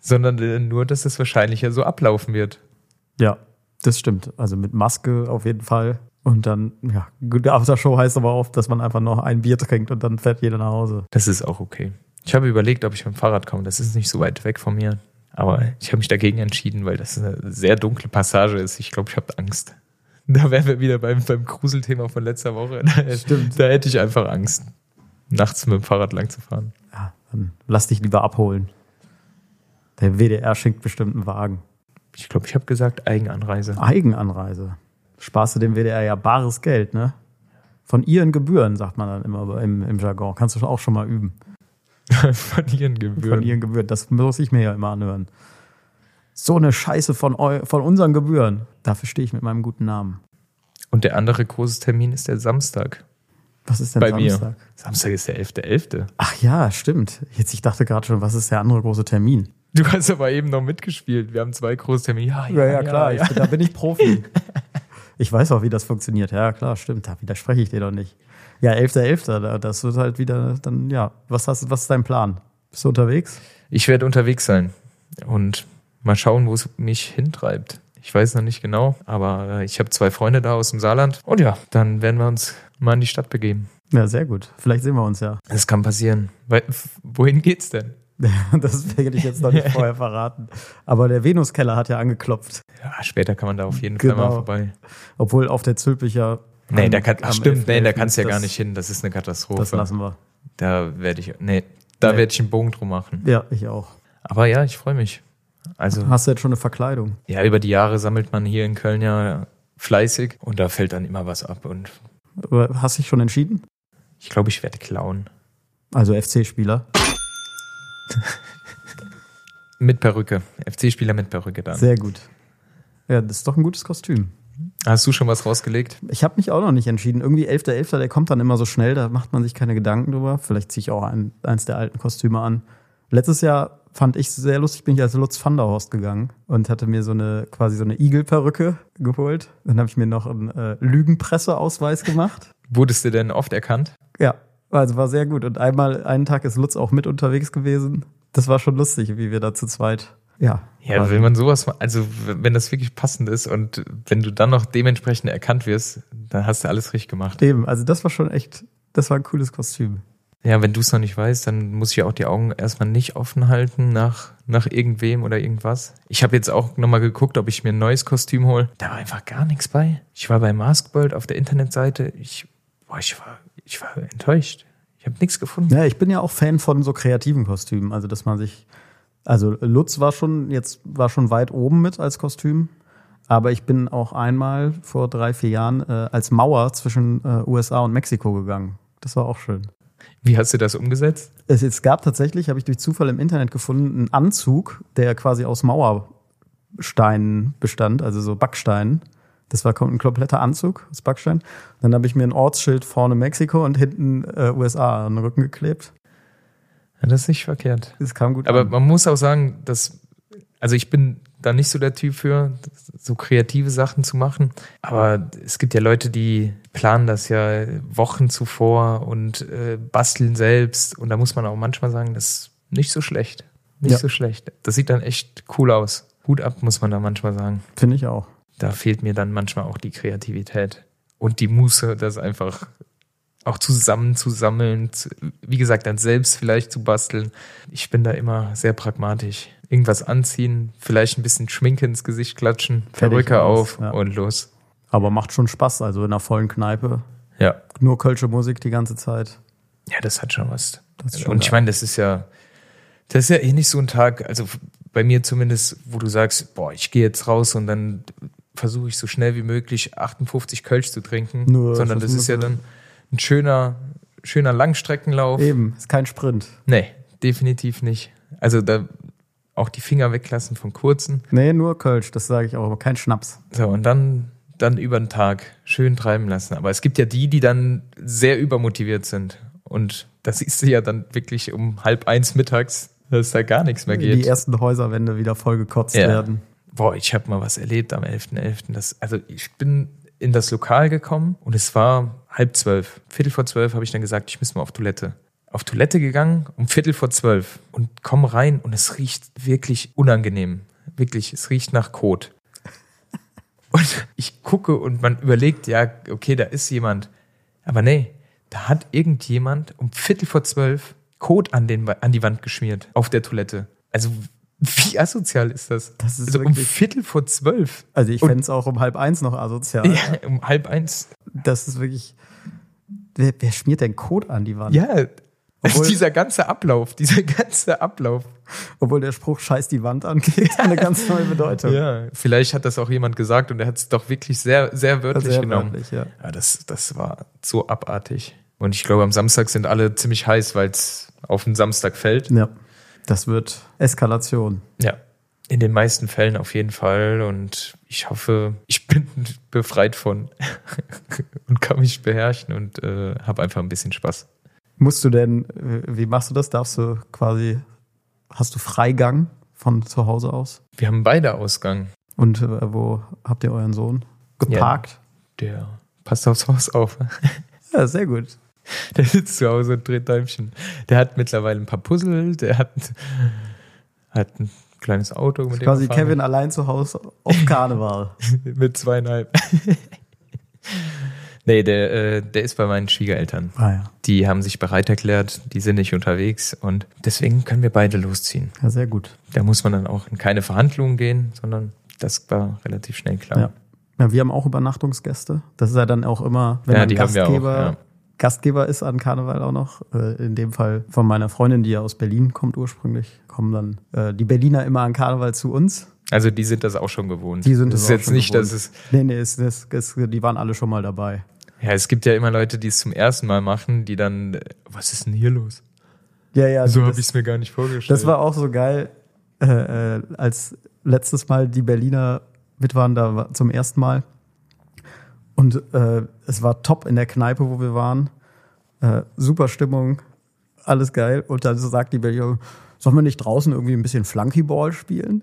sondern nur, dass es wahrscheinlich ja so ablaufen wird. Ja, das stimmt. Also mit Maske auf jeden Fall. Und dann, ja, gute Aftershow heißt aber auch, dass man einfach noch ein Bier trinkt und dann fährt jeder nach Hause. Das ist auch okay. Ich habe überlegt, ob ich mit dem Fahrrad komme. Das ist nicht so weit weg von mir. Aber ich habe mich dagegen entschieden, weil das eine sehr dunkle Passage ist. Ich glaube, ich habe Angst. Da wären wir wieder beim, beim Gruselthema von letzter Woche. Da, Stimmt. da hätte ich einfach Angst, nachts mit dem Fahrrad lang zu fahren. Dann lass dich lieber abholen. Der WDR schenkt bestimmt einen Wagen. Ich glaube, ich habe gesagt Eigenanreise. Eigenanreise. Sparst du dem WDR ja bares Geld, ne? Von ihren Gebühren, sagt man dann immer im, im Jargon. Kannst du auch schon mal üben. *laughs* von ihren Gebühren. Von ihren Gebühren. Das muss ich mir ja immer anhören. So eine Scheiße von, eu von unseren Gebühren. Dafür stehe ich mit meinem guten Namen. Und der andere große Termin ist der Samstag. Was ist denn Bei Samstag? mir. Samstag ist der 11.11. Ach ja, stimmt. Jetzt, ich dachte gerade schon, was ist der andere große Termin? Du hast aber eben noch mitgespielt. Wir haben zwei große Termine. Ja, ja, Ich, da bin ich Profi. *laughs* ich weiß auch, wie das funktioniert. Ja, klar, stimmt. Da widerspreche ich dir doch nicht. Ja, 11.11. da- Das wird halt wieder dann, ja. Was, hast, was ist dein Plan? Bist du unterwegs? Ich werde unterwegs sein und mal schauen, wo es mich hintreibt. Ich weiß noch nicht genau, aber äh, ich habe zwei Freunde da aus dem Saarland. Und ja, dann werden wir uns mal in die Stadt begeben. Ja, sehr gut. Vielleicht sehen wir uns ja. Das kann passieren. Wohin geht's denn? *laughs* Das werde ich jetzt noch nicht *laughs* vorher verraten. Aber der Venuskeller hat ja angeklopft. Ja, später kann man da auf jeden Fall Genau. mal vorbei. Obwohl auf der Zülpicher. Nee, am- da kann, ach stimmt, nee, da 11.11. kannst du ja gar nicht hin. Das ist eine Katastrophe. Das lassen wir. Da werde ich, nee, da Nee. werde ich einen Bogen drum machen. Ja, ich auch. Aber ja, ich freue mich. Also, Hast du jetzt schon eine Verkleidung? ja, über die Jahre sammelt man hier in Köln ja fleißig und da fällt dann immer was ab und Aber Hast dich schon entschieden? ich glaube, ich werde klauen. Also FC-Spieler. *laughs* Mit Perücke. FC-Spieler mit Perücke dann. Sehr gut. Ja, das ist doch ein gutes Kostüm. Hast du schon was rausgelegt? Ich habe mich auch noch nicht entschieden. Irgendwie 11.11., der kommt dann immer so schnell, da macht man sich keine Gedanken drüber. Vielleicht ziehe ich auch ein, eins der alten Kostüme an. Letztes Jahr fand ich sehr lustig, bin ich als Lutz van der Horst gegangen und hatte mir so eine quasi so eine Igelperücke geholt. Dann habe ich mir noch einen äh, Lügenpresseausweis gemacht. Wurdest du denn oft erkannt? Ja, also war sehr gut. Und einmal, einen Tag ist Lutz auch mit unterwegs gewesen. Das war schon lustig, wie wir da zu zweit. Ja. Ja, quasi. wenn man sowas, also wenn das wirklich passend ist und wenn du dann noch dementsprechend erkannt wirst, dann hast du alles richtig gemacht. Eben, also das war schon echt, das war ein cooles Kostüm. Ja, wenn du es noch nicht weißt, dann muss ich ja auch die Augen erstmal nicht offen halten nach, nach irgendwem oder irgendwas. Ich habe jetzt auch nochmal geguckt, ob ich mir ein neues Kostüm hole. Da war einfach gar nichts bei. Ich war bei Maskworld auf der Internetseite. Ich, boah, ich war, ich war enttäuscht. Ich habe nichts gefunden. Ja, ich bin ja auch Fan von so kreativen Kostümen. Also, dass man sich. Also, Lutz war schon, jetzt war schon weit oben mit als Kostüm. Aber ich bin auch einmal vor drei, vier Jahren äh, als Mauer zwischen äh, USA und Mexiko gegangen. Das war auch schön. Wie hast du das umgesetzt? Es, es gab tatsächlich, habe ich durch Zufall im Internet gefunden, einen Anzug, der quasi aus Mauersteinen bestand, also so Backsteinen. Das war ein kompletter Anzug aus Backstein. Dann habe ich mir ein Ortsschild vorne Mexiko und hinten äh, USA an den Rücken geklebt. Ja, das ist nicht verkehrt. Das kam gut Aber an. man muss auch sagen, dass, also ich bin da nicht so der Typ für, so kreative Sachen zu machen. Aber es gibt ja Leute, die planen das ja Wochen zuvor und äh, basteln selbst. Und da muss man auch manchmal sagen, das ist nicht so schlecht. Nicht Ja. so schlecht. Das sieht dann echt cool aus. Hut ab, muss man da manchmal sagen. Finde ich auch. Da fehlt mir dann manchmal auch die Kreativität und die Muße, das einfach auch zusammen zu sammeln, wie gesagt, dann selbst vielleicht zu basteln. Ich bin da immer sehr pragmatisch. Irgendwas anziehen, vielleicht ein bisschen Schminke ins Gesicht klatschen, Perücke auf ja. und los. Aber macht schon Spaß, also in einer vollen Kneipe. Ja. Nur kölsche Musik die ganze Zeit. Ja, das hat schon was. Schon und ich meine, das ist ja, das ist ja eh nicht so ein Tag, also bei mir zumindest, wo du sagst, boah, ich gehe jetzt raus und dann versuche ich so schnell wie möglich 58 Kölsch zu trinken, Nur, sondern das das ist ja dann ein schöner, schöner Langstreckenlauf. Eben, ist kein Sprint. Nee, definitiv nicht. Also da auch die Finger weglassen von kurzen. Nee, nur Kölsch, das sage ich auch, aber kein Schnaps. So, und dann, dann über den Tag schön treiben lassen. Aber es gibt ja die, die dann sehr übermotiviert sind. Und das siehst du ja dann wirklich um halb eins mittags, dass da gar nichts mehr geht. Die ersten Häuserwände wieder vollgekotzt ja. werden. Boah, ich habe mal was erlebt am 11.11. .11. also ich bin in das Lokal gekommen und es war halb zwölf. Viertel vor zwölf habe ich dann gesagt, ich muss mal auf Toilette. Auf Toilette gegangen um Viertel vor zwölf und komme rein und es riecht wirklich unangenehm. Wirklich, es riecht nach Kot. *laughs* Und ich gucke und man überlegt, ja, okay, da ist jemand. Aber nee, da hat irgendjemand um Viertel vor zwölf Kot an, den, an die Wand geschmiert auf der Toilette. Also wie asozial ist das? Das ist also um Viertel vor zwölf. Also ich fände es auch um halb eins noch asozial. Ja, um halb eins. Das ist wirklich. Wer, wer schmiert denn Code an die Wand? Ja, also *laughs* dieser ganze Ablauf, dieser ganze Ablauf. Obwohl der Spruch scheiß die Wand angeht, eine *laughs* ganz neue Bedeutung. Ja, vielleicht hat das auch jemand gesagt und er hat es doch wirklich sehr, sehr wörtlich sehr genommen. Wörtlich, ja. ja, das, das war so abartig. Und ich glaube, am Samstag sind alle ziemlich heiß, weil es auf den Samstag fällt. Ja. Das wird Eskalation. Ja, in den meisten Fällen auf jeden Fall. Und ich hoffe, ich bin befreit von *laughs* und kann mich beherrschen und äh, habe einfach ein bisschen Spaß. Musst du denn, äh, wie machst du das? Darfst du quasi, hast du Freigang von zu Hause aus? Wir haben beide Ausgang. Und äh, wo habt ihr euren Sohn geparkt? Ja, der passt aufs Haus auf. *laughs* ja, sehr gut. Der sitzt zu Hause und dreht Däumchen. Der hat mittlerweile ein paar Puzzle, der hat, hat ein kleines Auto. Mit dem quasi Kevin allein zu Hause auf Karneval. *laughs* mit zweieinhalb. *laughs* nee, der, äh, der ist bei meinen Schwiegereltern. Ah, ja. Die haben sich bereit erklärt, die sind nicht unterwegs und deswegen können wir beide losziehen. Ja, sehr gut. Da muss man dann auch in keine Verhandlungen gehen, sondern das war relativ schnell klar. Ja. Ja, wir haben auch Übernachtungsgäste. Das ist ja dann auch immer, wenn ja, man Gastgeber auch, ja. Gastgeber ist an Karneval auch noch. Äh, in dem Fall von meiner Freundin, die ja aus Berlin kommt ursprünglich, kommen dann äh, die Berliner immer an Karneval zu uns. Also die sind das auch schon gewohnt. Die sind das, das ist jetzt nicht, gewohnt. dass es. Nee, nee, es, es, es, die waren alle schon mal dabei. Ja, es gibt ja immer Leute, die es zum ersten Mal machen, die dann, was ist denn hier los? Ja, ja. So habe ich es mir gar nicht vorgestellt. Das war auch so geil, äh, äh, als letztes Mal die Berliner mit waren da zum ersten Mal. Und äh, es war top in der Kneipe, wo wir waren. Äh, super Stimmung, alles geil. Und dann sagt die Berliner, sollen wir nicht draußen irgendwie ein bisschen Flunkyball spielen?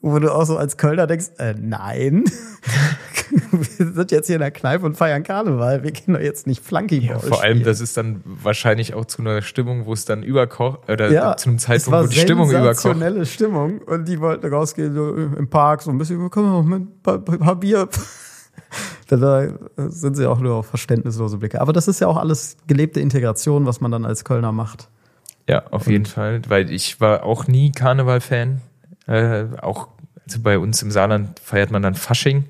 Wo du auch so als Kölner denkst, äh, nein. *laughs* wir sind jetzt hier in der Kneipe und feiern Karneval. Wir gehen doch jetzt nicht Flunkyball ja, Vor allem, spielen. das ist dann wahrscheinlich auch zu einer Stimmung, wo es dann überkocht, oder ja, zu einem Zeitpunkt, wo die Stimmung überkocht. sensationelle Stimmung. Und die wollten rausgehen, so im Park, so ein bisschen, komm, mit ein paar, paar Bier *laughs* da sind sie auch nur auf verständnislose Blicke. Aber das ist ja auch alles gelebte Integration, was man dann als Kölner macht. Ja, auf Und jeden Fall, weil ich war auch nie Karneval-Fan. Äh, auch also bei uns im Saarland feiert man dann Fasching.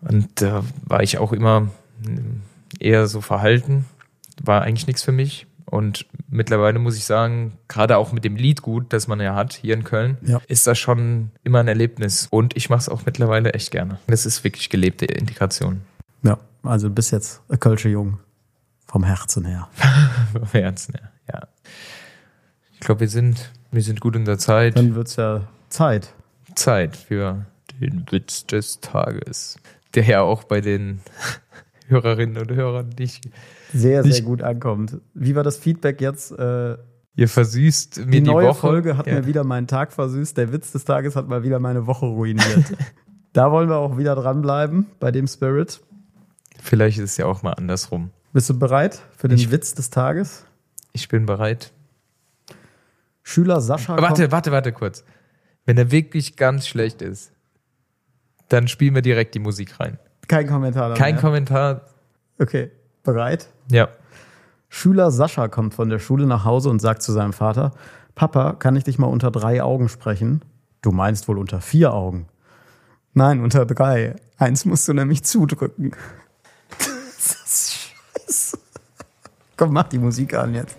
Und da war ich auch immer eher so verhalten. War eigentlich nichts für mich. Und mittlerweile muss ich sagen, gerade auch mit dem Liedgut, das man ja hat hier in Köln, ja. ist das schon immer ein Erlebnis. Und ich mache es auch mittlerweile echt gerne. Das ist wirklich gelebte Integration. Ja, also bis jetzt ein Kölsche Jung. Vom Herzen her. *laughs* Vom Herzen her, ja. Ich glaube, wir sind, wir sind gut in der Zeit. Dann wird es ja Zeit. Zeit für den Witz des Tages. Der ja auch bei den *laughs* Hörerinnen und Hörern nicht sehr, sehr gut ankommt. Wie war das Feedback jetzt? Äh, Ihr versüßt mir die, die neue Woche. Folge hat ja. mir wieder meinen Tag versüßt. Der Witz des Tages hat mal wieder meine Woche ruiniert. *laughs* da wollen wir auch wieder dranbleiben bei dem Spirit. Vielleicht ist es ja auch mal andersrum. Bist du bereit für den ich, Witz des Tages? Ich bin bereit. Schüler Sascha. Warte, warte, warte kurz. Wenn er wirklich ganz schlecht ist, dann spielen wir direkt die Musik rein. Kein Kommentar. Kein mehr. Kommentar. Okay. Bereit? Ja. Schüler Sascha kommt von der Schule nach Hause und sagt zu seinem Vater: Papa, kann ich dich mal unter drei Augen sprechen? Du meinst wohl unter vier Augen? Nein, unter drei. Eins musst du nämlich zudrücken. *laughs* das ist scheiße. Komm, mach die Musik an jetzt.